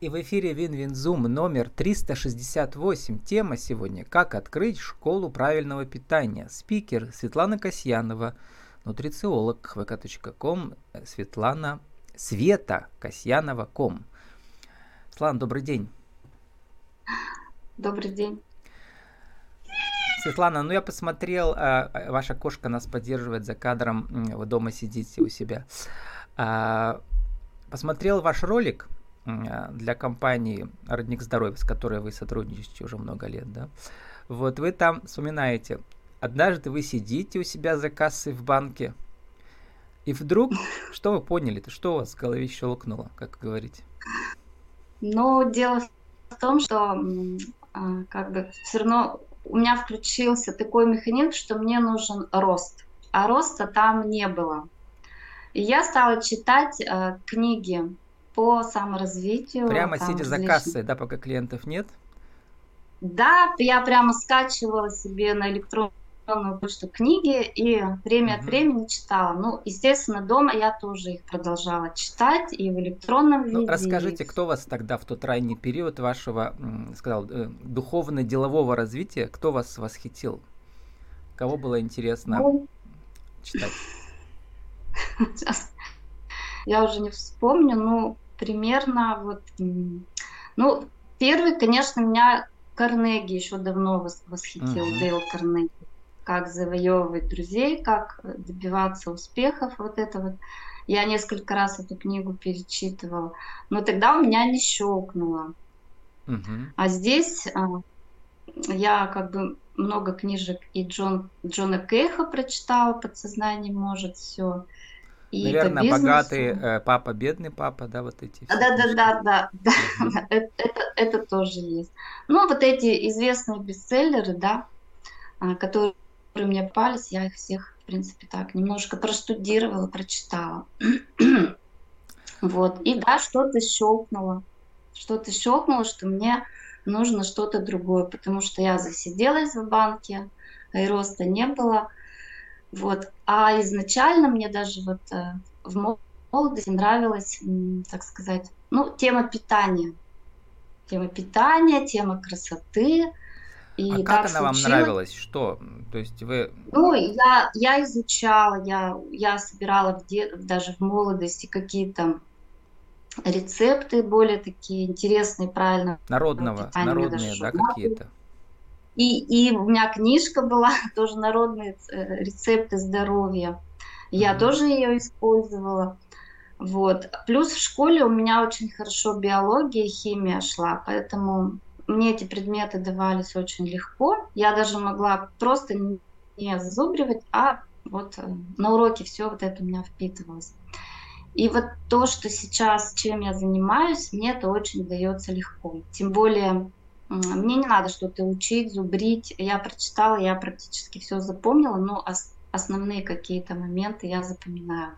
И в эфире Win Win Zoom номер 368. Тема сегодня «Как открыть школу правильного питания». Спикер Светлана Касьянова, нутрициолог vk.com, Светлана Света Касьянова.com. Светлана, добрый день. Добрый день. Светлана, ну я посмотрел, а, а, ваша кошка нас поддерживает за кадром, вы дома сидите у себя. А, посмотрел ваш ролик, для компании «Родник здоровья», с которой вы сотрудничаете уже много лет, да, вот вы там вспоминаете, однажды вы сидите у себя за кассой в банке, и вдруг, что вы поняли-то, что у вас в голове щелкнуло, как говорите? Ну, дело в том, что а, как бы все равно у меня включился такой механизм, что мне нужен рост, а роста там не было. И я стала читать э, книги по саморазвитию. Прямо сидя за кассой, да, пока клиентов нет? Да, я прямо скачивала себе на электронную почту книги и время угу. от времени читала. Ну, естественно, дома я тоже их продолжала читать и в электронном ну, виде. Расскажите, кто вас тогда в тот ранний период вашего, сказал, э, духовно-делового развития, кто вас восхитил? Кого было интересно ну, читать? Сейчас я уже не вспомню, но примерно вот, ну, первый, конечно, меня Карнеги еще давно восхитил, uh-huh. Дейл Карнеги, как завоевывать друзей, как добиваться успехов, вот это вот. Я несколько раз эту книгу перечитывала, но тогда у меня не щелкнуло. Uh-huh. А здесь а, я как бы много книжек и Джон, Джона Кейха прочитала, «Подсознание может все», и Наверное, богатый э, папа, бедный папа, да, вот эти. Да, да, да, да, да, да. Это, это, это тоже есть. Ну, вот эти известные бестселлеры, да, а, которые мне попались, я их всех, в принципе, так немножко простудировала, прочитала. вот. И да, что-то щелкнуло. Что-то щелкнуло, что мне нужно что-то другое, потому что я засиделась в банке, и роста не было. Вот. А изначально мне даже вот э, в молодости нравилась, так сказать, ну, тема питания. Тема питания, тема красоты. И а как она случилось... вам нравилась? Что? То есть вы... Ну, я, я изучала, я, я собирала в де... даже в молодости какие-то рецепты более такие интересные, правильно. Народного, народные, да, какие-то? И, и у меня книжка была, тоже народные э, рецепты здоровья. Я mm-hmm. тоже ее использовала. Вот. Плюс в школе у меня очень хорошо биология и химия шла, поэтому мне эти предметы давались очень легко. Я даже могла просто не зазубривать, а вот э, на уроке все вот это у меня впитывалось. И вот то, что сейчас, чем я занимаюсь, мне это очень дается легко. Тем более мне не надо что-то учить, зубрить. Я прочитала, я практически все запомнила, но основные какие-то моменты я запоминаю.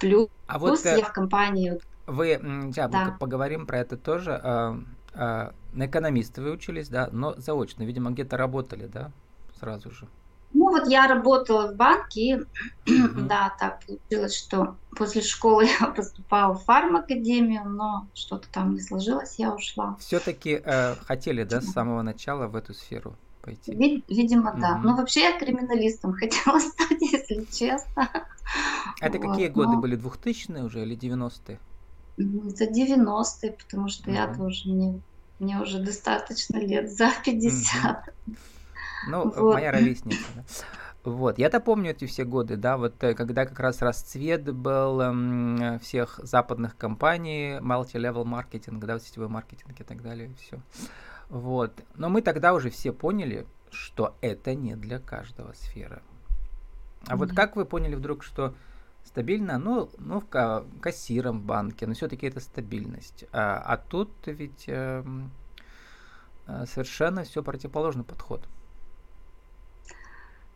Плюс, а вот, э, я в компании... Вы, да, да. поговорим про это тоже. А, а, на экономиста вы учились, да, но заочно, видимо, где-то работали, да, сразу же. Ну вот я работала в банке, и mm-hmm. да, так получилось, что после школы я поступала в фармакадемию, но что-то там не сложилось, я ушла. Все-таки э, хотели, да, с самого начала в эту сферу пойти? Вид- видимо, mm-hmm. да. Но вообще я криминалистом хотела стать, если честно. Это вот, какие годы но... были, 2000-е уже или 90-е? Это 90-е, потому что mm-hmm. я тоже, мне, мне уже достаточно лет, за 50. Mm-hmm. Ну, вот. моя ровесница. Да. Вот, я-то помню эти все годы, да, вот э, когда как раз расцвет был эм, всех западных компаний, multi-level маркетинг, да, сетевой маркетинг и так далее, все. Вот, но мы тогда уже все поняли, что это не для каждого сфера. А mm-hmm. вот как вы поняли вдруг, что стабильно, ну, ну в кассиром в банке, но все-таки это стабильность. А, а тут ведь э, совершенно все противоположный подход.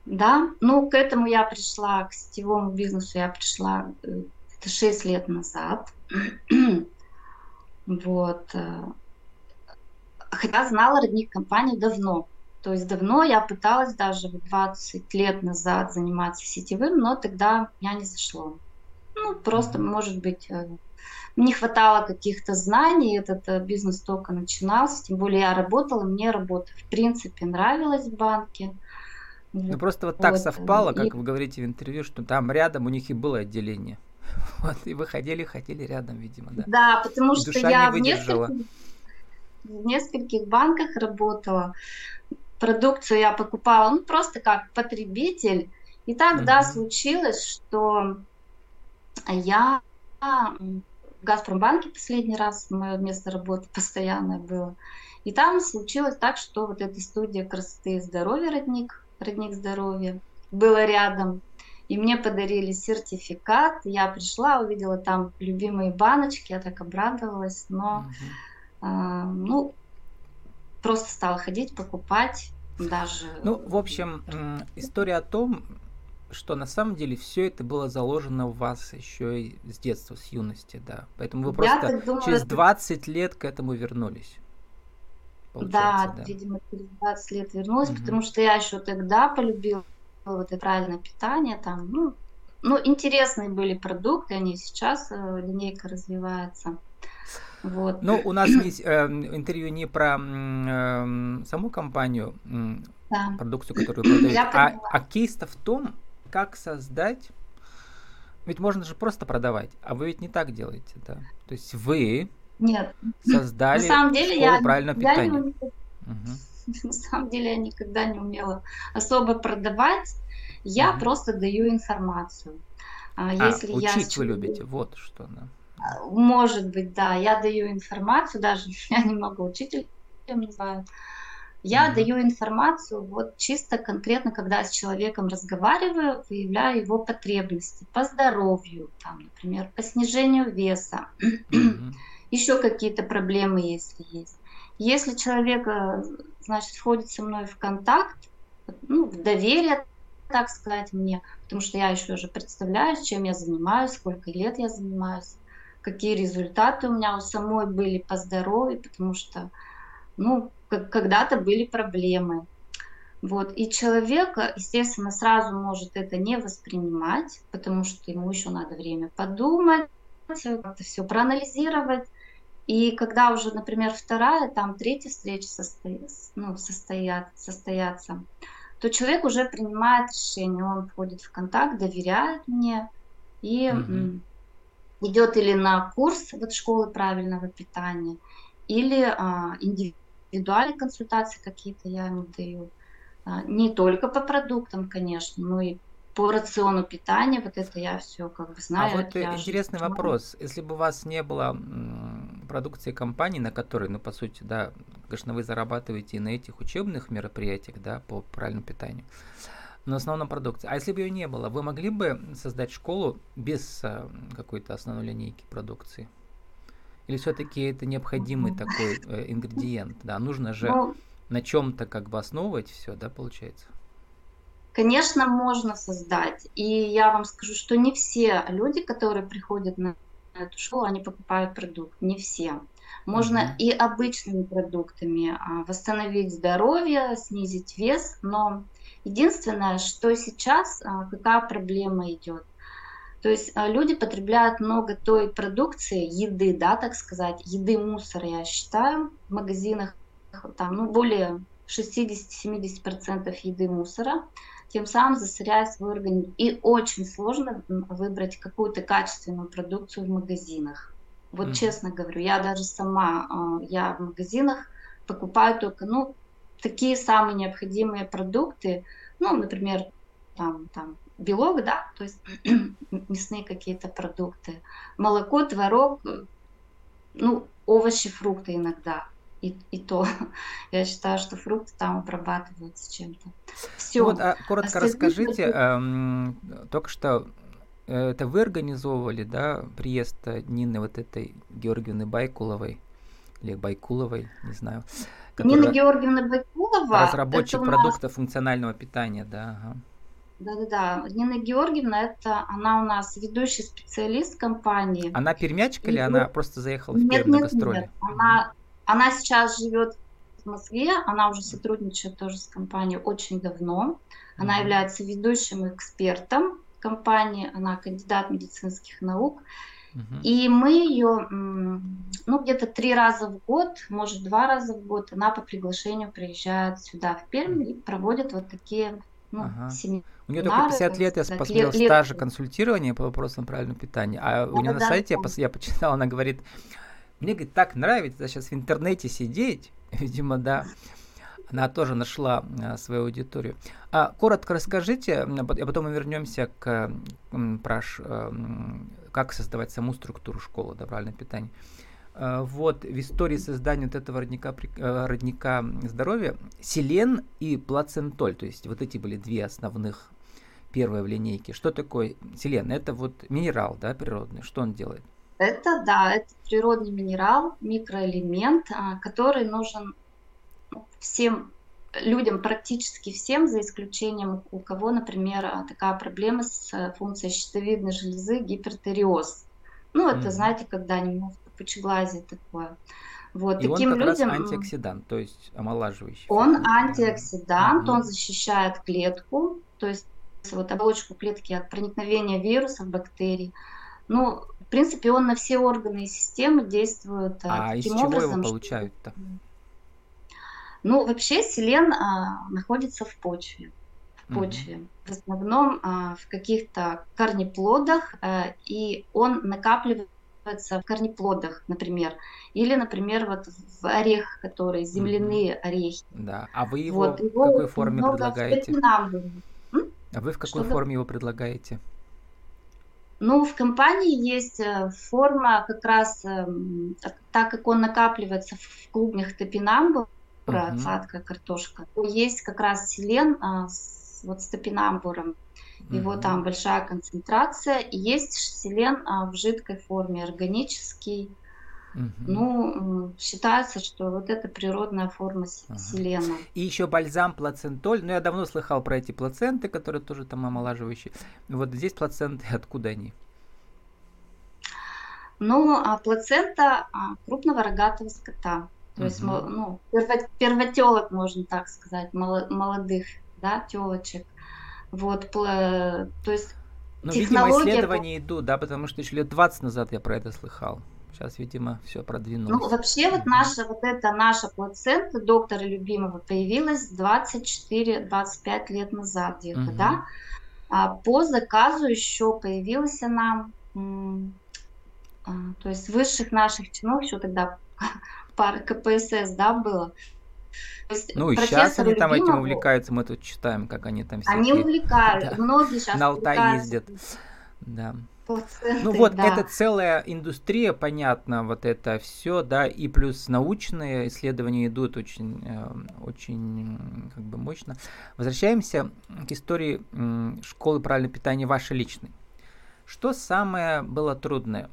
Да, ну к этому я пришла, к сетевому бизнесу я пришла э, это 6 лет назад. вот. Э, хотя знала родник компании давно. То есть давно я пыталась даже 20 лет назад заниматься сетевым, но тогда я не зашло. Ну, просто, может быть, э, не хватало каких-то знаний, этот бизнес только начинался, тем более я работала, мне работа в принципе нравилась в банке. Ну просто вот так вот. совпало, как и... вы говорите в интервью, что там рядом у них и было отделение. Вот, и вы ходили, хотели рядом, видимо, да. Да, потому и что я в нескольких, в нескольких банках работала. Продукцию я покупала, ну, просто как потребитель. И тогда угу. случилось, что я в Газпромбанке последний раз, мое место работы постоянное было. И там случилось так, что вот эта студия красоты и здоровья «Родник», «Родник здоровья», была рядом. И мне подарили сертификат. Я пришла, увидела там любимые баночки, я так обрадовалась. Но, угу. э, ну, просто стала ходить, покупать даже. Ну, в общем, история о том, что на самом деле все это было заложено в вас еще и с детства, с юности, да. Поэтому вы просто думаю, через 20 лет к этому вернулись. Да, да, видимо, через 20 лет вернулась, угу. потому что я еще тогда полюбила вот это правильное питание, там, ну, ну, интересные были продукты, они сейчас э, линейка развивается. Вот. Ну, у нас есть э, интервью не про э, саму компанию, э, да. продукцию, которую продают, а, а кейс-то в том, как создать ведь можно же просто продавать, а вы ведь не так делаете, да? То есть вы Нет. создали на самом деле школу я, правильного я питания. Не, угу. На самом деле я никогда не умела особо продавать. Я угу. просто даю информацию. А, если учить я... вы любите, вот что. Да. Может быть, да. Я даю информацию, даже я немного учителем называю. Я mm-hmm. даю информацию вот чисто конкретно, когда с человеком разговариваю, выявляю его потребности по здоровью, там, например, по снижению веса, mm-hmm. Еще какие-то проблемы, если есть. Если человек, э, значит, входит со мной в контакт, ну, в доверие, так сказать, мне, потому что я еще уже представляю, чем я занимаюсь, сколько лет я занимаюсь, какие результаты у меня у самой были по здоровью, потому что, ну, когда-то были проблемы. Вот. И человек, естественно, сразу может это не воспринимать, потому что ему еще надо время подумать, как-то все проанализировать. И когда уже, например, вторая, там третья встреча состоит, ну, состоят, состоятся, то человек уже принимает решение, он входит в контакт, доверяет мне и угу. идет или на курс вот школы правильного питания, или а, индивидуальные консультации какие-то я ему даю. А, не только по продуктам, конечно, но и по рациону питания, вот это я все как бы знаю. А вот интересный же... вопрос. Если бы у вас не было продукции компании, на которой, ну, по сути, да, конечно, вы зарабатываете и на этих учебных мероприятиях, да, по правильному питанию, но основном продукции. А если бы ее не было, вы могли бы создать школу без а, какой-то основной линейки продукции? Или все-таки это необходимый такой э, ингредиент? Да, нужно же ну, на чем-то как бы основывать все, да, получается? Конечно, можно создать. И я вам скажу, что не все люди, которые приходят на эту школу, они покупают продукт. Не все. Можно uh-huh. и обычными продуктами а, восстановить здоровье, снизить вес, но единственное, что сейчас, а, какая проблема идет – то есть а, люди потребляют много той продукции, еды, да, так сказать, еды мусора, я считаю, в магазинах там, ну, более 60-70% еды мусора, тем самым засоряя свой организм. И очень сложно выбрать какую-то качественную продукцию в магазинах. Вот mm. честно говорю, я даже сама, а, я в магазинах покупаю только, ну, такие самые необходимые продукты, ну, например, там, там белок, да, то есть мясные какие-то продукты, молоко, творог, ну, овощи, фрукты иногда. И, и то, я считаю, что фрукты там обрабатываются чем-то. Все. Вот, а, коротко Остальные расскажите, эм, только что э, это вы организовывали, да, приезд Нины вот этой Георгиевны Байкуловой или Байкуловой, не знаю. Нина Георгиевна Байкулова. Разработчик продуктов нас... функционального питания, да. Ага. Да-да-да. Нина Георгиевна, это она у нас ведущий специалист компании. Она пермячка или она просто заехала в Пермь на гастроли? Нет. Она, она сейчас живет в Москве, она уже сотрудничает тоже с компанией очень давно. Она mm-hmm. является ведущим экспертом компании, она кандидат медицинских наук. И мы ее, ну, где-то три раза в год, может, два раза в год, она по приглашению приезжает сюда, в Пермь, и проводит вот такие ну, ага. семинары. У нее только 50 лет, я посмотрел, лет, стажа консультирования по вопросам правильного питания. А да, у нее да, на сайте, да. я, я почитал, она говорит, мне, говорит, так нравится сейчас в интернете сидеть, видимо, да, она тоже нашла а, свою аудиторию. А коротко расскажите, а потом мы вернемся к праш, э, как создавать саму структуру школы да, правильное питание. А, вот в истории создания вот этого родника, э, родника здоровья селен и плацентоль, то есть вот эти были две основных первые в линейке. Что такое селен? Это вот минерал, да, природный. Что он делает? Это, да, это природный минерал, микроэлемент, который нужен всем людям, практически всем, за исключением у кого, например, а, такая проблема с э, функцией щитовидной железы, гипертериоз. Ну, это, mm. знаете, когда немножко пучеглазие такое. Вот, и таким он как людям... раз антиоксидант, то есть омолаживающий. Он антиоксидант, mm он защищает клетку, то есть вот оболочку клетки от проникновения вирусов, бактерий. Ну, в принципе, он на все органы и системы действует а, а таким из чего образом, его получают-то? Что... Ну, вообще селен а, находится в почве. В почве. Mm-hmm. В основном а, в каких-то корнеплодах, а, и он накапливается в корнеплодах, например. Или, например, вот в орехах, которые земляные mm-hmm. орехи. Да. А вы его вот, в его какой форме предлагаете? А вы в какой Что форме его предлагаете? Ну, в компании есть э, форма как раз, эм, так как он накапливается в клубнях топинамбур, про угу. сладкая картошка. Есть как раз селен а, с, вот с топинамбуром. Его угу. там большая концентрация. И есть селен а, в жидкой форме, органический. Угу. Ну, считается, что вот это природная форма ага. селена. И еще бальзам плацентоль. Ну, я давно слыхал про эти плаценты, которые тоже там омолаживающие. Вот здесь плаценты, откуда они? Ну, а плацента а, крупного рогатого скота. То есть, ну, первотелок, можно так сказать, молодых, да, телочек. Вот, то есть ну, видимо, исследования идут, да, потому что еще лет 20 назад я про это слыхал. Сейчас, видимо, все продвинулось. Ну, вообще, вот наша, вот эта наша плацента доктора любимого появилась 24-25 лет назад где-то, угу. да. А по заказу еще появилась она, а, то есть высших наших чинов еще тогда пара КПСС, да, было. Ну и сейчас они там этим увлекаются, мы тут читаем, как они там все. Они увлекают, да. многие сейчас На Алтай ездят. Да. Пациенты, ну вот, да. это целая индустрия, понятно, вот это все, да, и плюс научные исследования идут очень, э, очень как бы мощно. Возвращаемся к истории школы правильного питания вашей личной. Что самое было трудное?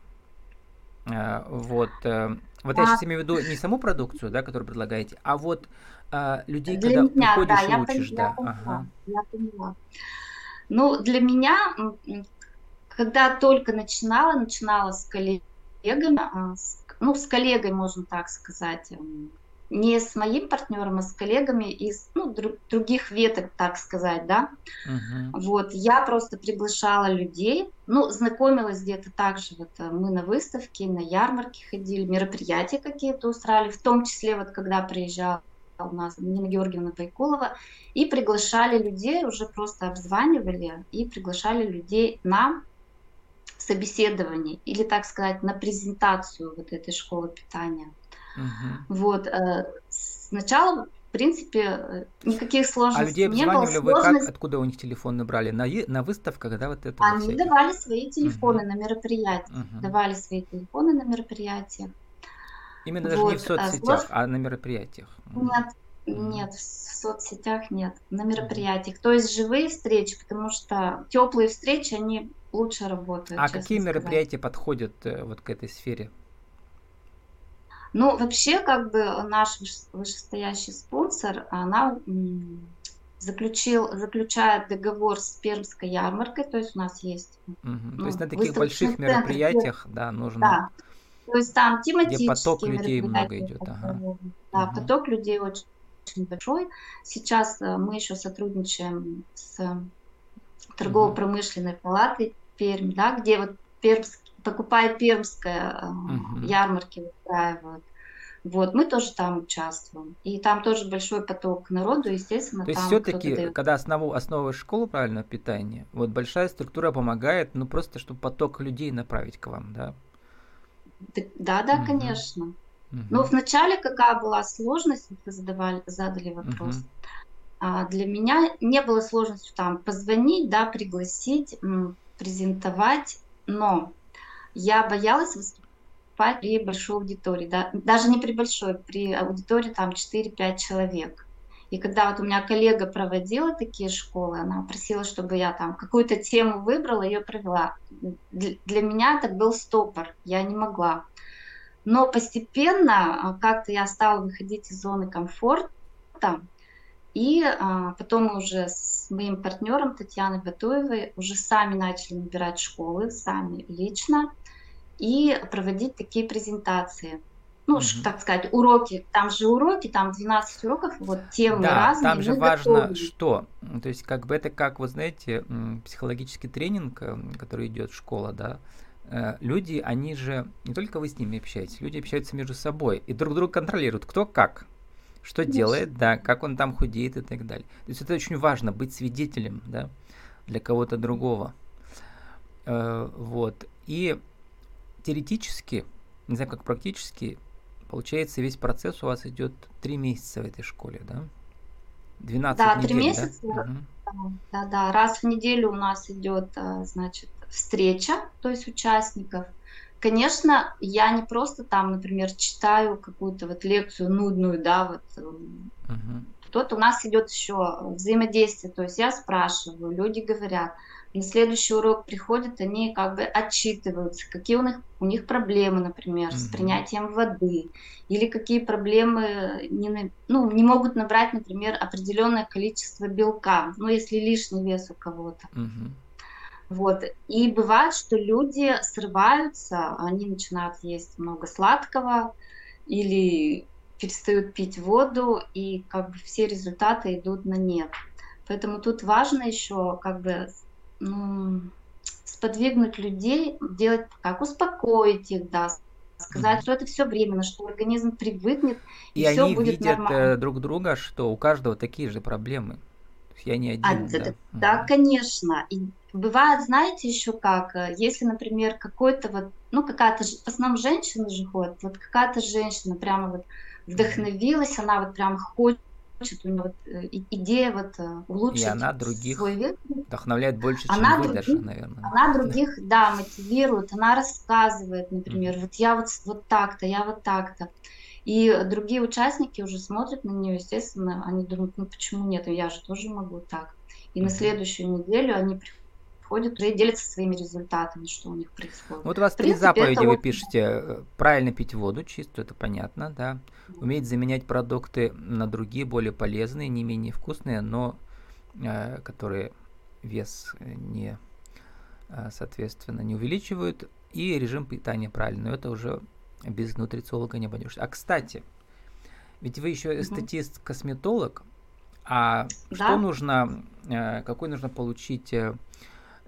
Э, вот, э, вот я сейчас имею в виду не саму продукцию, да, которую предлагаете, а вот а, людей, для когда меня, приходишь да, и учишь, я, да. Я ага. я поняла. Ну, для меня, когда только начинала, начинала с коллегами, а, ну, с коллегой, можно так сказать, не с моим партнером, а с коллегами из ну, друг, других веток, так сказать, да. Uh-huh. Вот, я просто приглашала людей, ну, знакомилась где-то также, вот э, мы на выставке, на ярмарке ходили, мероприятия какие-то устраивали, в том числе вот когда приезжала у нас Нина Георгиевна Пайкулова, и приглашали людей, уже просто обзванивали и приглашали людей на собеседование или, так сказать, на презентацию вот этой школы питания. Угу. Вот. Э, сначала, в принципе, э, никаких сложностей а людей не было. вы как? Откуда у них телефон набрали? На, на выставках, да, вот это? Они всяких? давали свои телефоны угу. на мероприятиях. Угу. Давали свои телефоны на мероприятиях. Именно вот. даже не в э, соцсетях, Слож... а на мероприятиях. Нет, нет, в соцсетях нет, на мероприятиях. То есть живые встречи, потому что теплые встречи, они лучше работают. А какие сказать. мероприятия подходят вот к этой сфере? Ну, вообще, как бы наш вышестоящий спонсор, она заключил, заключает договор с Пермской ярмаркой, то есть у нас есть... Угу. Ну, то есть на таких больших центр, мероприятиях, да, нужно... Да. То есть там тематические Где поток людей много идет. Ага. Да, угу. поток людей очень, очень большой. Сейчас э, мы еще сотрудничаем с торгово-промышленной палатой Пермь, да, где вот Пермский покупает Пермская, угу. ярмарки устраивают. Вот, мы тоже там участвуем. И там тоже большой поток народу, естественно. То есть все-таки, когда основу, основываешь школу правильного питания, вот большая структура помогает, ну просто, чтобы поток людей направить к вам, да? Да, да, угу. конечно. Угу. Ну, вначале какая была сложность, вы задавали, задали вопрос. Угу. А для меня не было сложности там позвонить, да, пригласить, презентовать, но я боялась выступать при большой аудитории, да, даже не при большой, при аудитории там 4-5 человек. И когда вот у меня коллега проводила такие школы, она просила, чтобы я там какую-то тему выбрала, ее провела. Для меня это был стопор, я не могла. Но постепенно а, как-то я стала выходить из зоны комфорта, и а, потом мы уже с моим партнером Татьяной Батуевой уже сами начали набирать школы, сами лично, и проводить такие презентации. Ну, угу. так сказать, уроки, там же уроки, там 12 уроков, вот темы да, разные. там же важно готовы. что, то есть как бы это как, вы знаете, психологический тренинг, э, который идет в школа, да, люди, они же, не только вы с ними общаетесь, люди общаются между собой и друг друга контролируют, кто как, что Конечно. делает, да, как он там худеет и так далее. То есть это очень важно, быть свидетелем, да, для кого-то другого. Э, вот. И теоретически, не знаю, как практически, получается, весь процесс у вас идет три месяца в этой школе, да? 12 да, недель, 3 месяца. Да? да, да. Раз в неделю у нас идет, э, значит, встреча, то есть участников. Конечно, я не просто там, например, читаю какую-то вот лекцию нудную, да, вот. Uh-huh. Тут у нас идет еще взаимодействие, то есть я спрашиваю, люди говорят, на следующий урок приходят, они как бы отчитываются, какие у них, у них проблемы, например, mm-hmm. с принятием воды, или какие проблемы не, ну, не могут набрать, например, определенное количество белка, ну, если лишний вес у кого-то. Mm-hmm. Вот. И бывает, что люди срываются, они начинают есть много сладкого или перестают пить воду, и как бы все результаты идут на нет. Поэтому тут важно еще как бы ну, сподвигнуть людей, делать как успокоить их, да, сказать, mm-hmm. что это все временно, что организм привыкнет и, и все будет видят нормально. Э, друг друга, что у каждого такие же проблемы. Я не один. А, да, да, да, конечно. И бывает, знаете, еще как, э, если, например, какой-то вот, ну какая-то, в основном женщины же ходят, вот какая-то женщина прямо вот вдохновилась, она вот прям хочет у нее вот э, идея вот э, улучшить И она других свой вид. вдохновляет больше, чем она вы других, даже, наверное. Она других, да, мотивирует, она рассказывает, например, mm-hmm. вот я вот, вот так-то, я вот так-то. И другие участники уже смотрят на нее, естественно, они думают, ну почему нет, я же тоже могу так. И mm-hmm. на следующую неделю они приходят уже и делятся своими результатами, что у них происходит. Вот у вас три заповеди это... вы пишете. Э, правильно пить воду чистую, это понятно, да. Уметь заменять продукты на другие, более полезные, не менее вкусные, но э, которые вес не, э, соответственно, не увеличивают. И режим питания правильный. Это уже без нутрициолога не обойдешься. А кстати, ведь вы еще эстетист-косметолог, а да? что нужно, э, какой нужно получить э,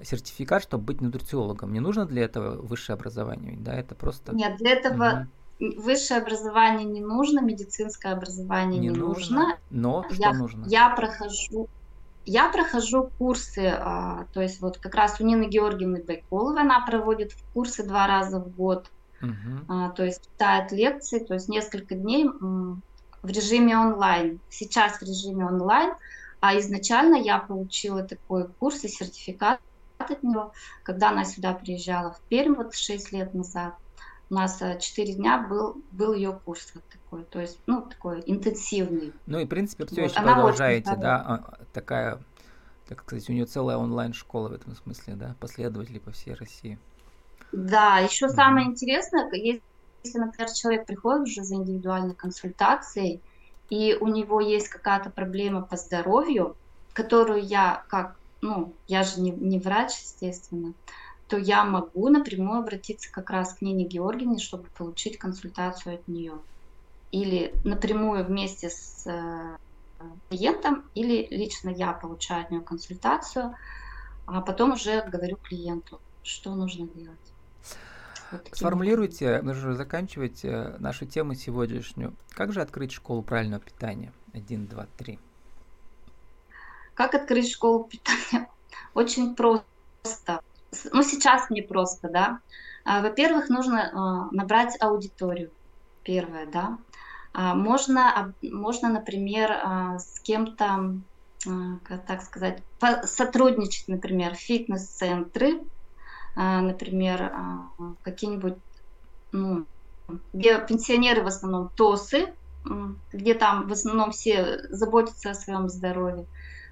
сертификат, чтобы быть нутрициологом? Не нужно для этого высшее образование, да? Это просто... Нет, для этого угу. высшее образование не нужно, медицинское образование не, не нужно. нужно. Но что я, нужно? Я прохожу я прохожу курсы, а, то есть вот как раз у Нины Георгиевны Байколовой она проводит курсы два раза в год Uh-huh. то есть читает лекции, то есть несколько дней в режиме онлайн. Сейчас в режиме онлайн, а изначально я получила такой курс и сертификат от него, когда она сюда приезжала в Пермь вот 6 лет назад. У нас 4 э, дня был, был ее курс вот такой, то есть, ну, такой интенсивный. Ну и, в принципе, все вот. еще продолжаете, да, а, такая, так сказать, у нее целая онлайн-школа в этом смысле, да, последователи по всей России. Да, еще mm-hmm. самое интересное, если, например, человек приходит уже за индивидуальной консультацией, и у него есть какая-то проблема по здоровью, которую я как, ну, я же не, не врач, естественно, то я могу напрямую обратиться как раз к Нине Георгиевне, чтобы получить консультацию от нее. Или напрямую вместе с э, клиентом, или лично я получаю от нее консультацию, а потом уже говорю клиенту, что нужно делать. Вот Сформулируйте, нужно заканчивать э, нашу тему сегодняшнюю. Как же открыть школу правильного питания? Один, два, три. Как открыть школу питания? Очень просто. Ну, сейчас не просто, да. А, во-первых, нужно а, набрать аудиторию. Первое, да. А, можно, можно, например, с кем-то, так сказать, сотрудничать, например, фитнес-центры, например, какие-нибудь, ну, где пенсионеры в основном ТОСы, где там в основном все заботятся о своем здоровье.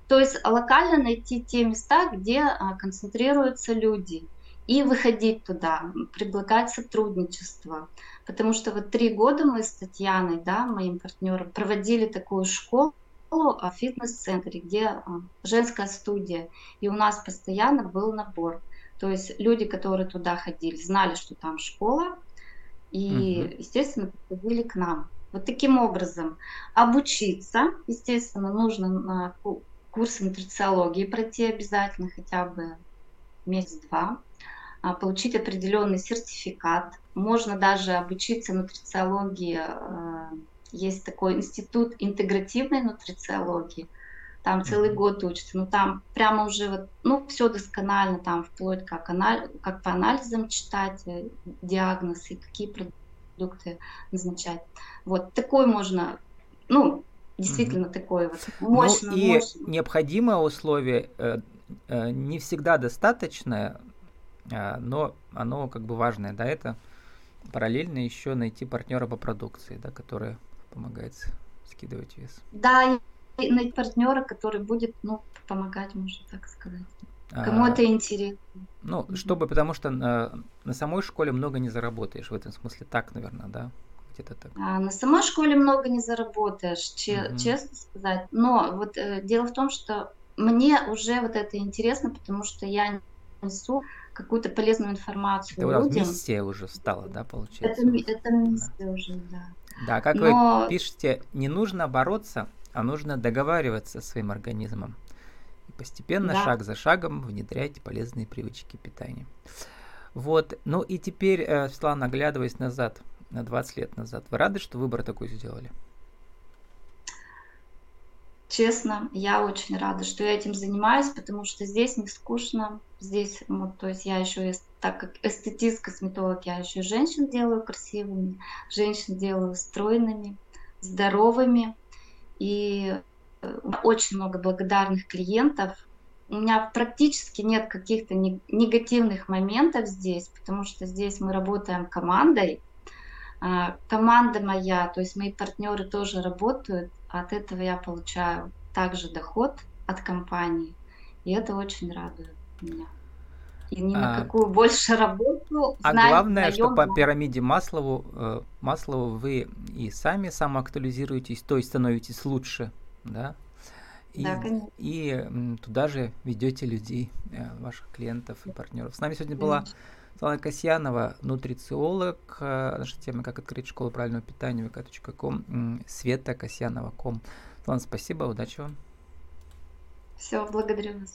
То есть локально найти те места, где а, концентрируются люди, и выходить туда, предлагать сотрудничество. Потому что вот три года мы с Татьяной, да, моим партнером, проводили такую школу в фитнес-центре, где а, женская студия, и у нас постоянно был набор. То есть люди, которые туда ходили, знали, что там школа, и, угу. естественно, приходили к нам. Вот таким образом обучиться, естественно, нужно на курсы нутрициологии пройти обязательно хотя бы месяц-два, а, получить определенный сертификат. Можно даже обучиться нутрициологии. Э, есть такой институт интегративной нутрициологии. Там целый год учатся, но там прямо уже вот, ну, все досконально, там вплоть как, анал... как по анализам читать э, диагноз и какие продукты назначать. Вот такой можно, ну, действительно mm-hmm. такое вот мощное. Ну и мощное. необходимое условие э, э, не всегда достаточное, э, но оно как бы важное, да, это параллельно еще найти партнера по продукции, да, который помогает скидывать вес. Да, и найти партнера, который будет, ну, помогать, можно так сказать. Кому а, это интересно. Ну, чтобы, потому что на, на самой школе много не заработаешь, в этом смысле так, наверное, да? Где-то так? А, на самой школе много не заработаешь, че- угу. честно сказать. Но вот э, дело в том, что мне уже вот это интересно, потому что я несу какую-то полезную информацию это людям. миссия уже стала, да, получается? Это, это миссия да. уже, да. Да, как Но... вы пишете, не нужно бороться, а нужно договариваться со своим организмом. И постепенно, да. шаг за шагом, внедряйте полезные привычки питания. Вот, ну и теперь, э, Светлана, оглядываясь назад, на 20 лет назад. Вы рады, что выбор такой сделали? Честно, я очень рада, что я этим занимаюсь, потому что здесь не скучно. Здесь, вот, то есть я еще, так как эстетист-косметолог, я еще женщин делаю красивыми, женщин делаю стройными, здоровыми. И э, очень много благодарных клиентов. У меня практически нет каких-то негативных моментов здесь, потому что здесь мы работаем командой, команда моя, то есть мои партнеры тоже работают, от этого я получаю также доход от компании, и это очень радует меня. И ни на а, какую больше работу. А знаю, главное, что по пирамиде Маслову, э, Маслову вы и сами самоактуализируетесь, то есть становитесь лучше, да? И, да, конечно. и туда же ведете людей, э, ваших клиентов и партнеров. С нами сегодня была Светлана Касьянова, нутрициолог. Э, наша тема «Как открыть школу правильного питания» vk.com, Света Касьянова.ком. Светлана, спасибо, удачи вам. Все, благодарю вас.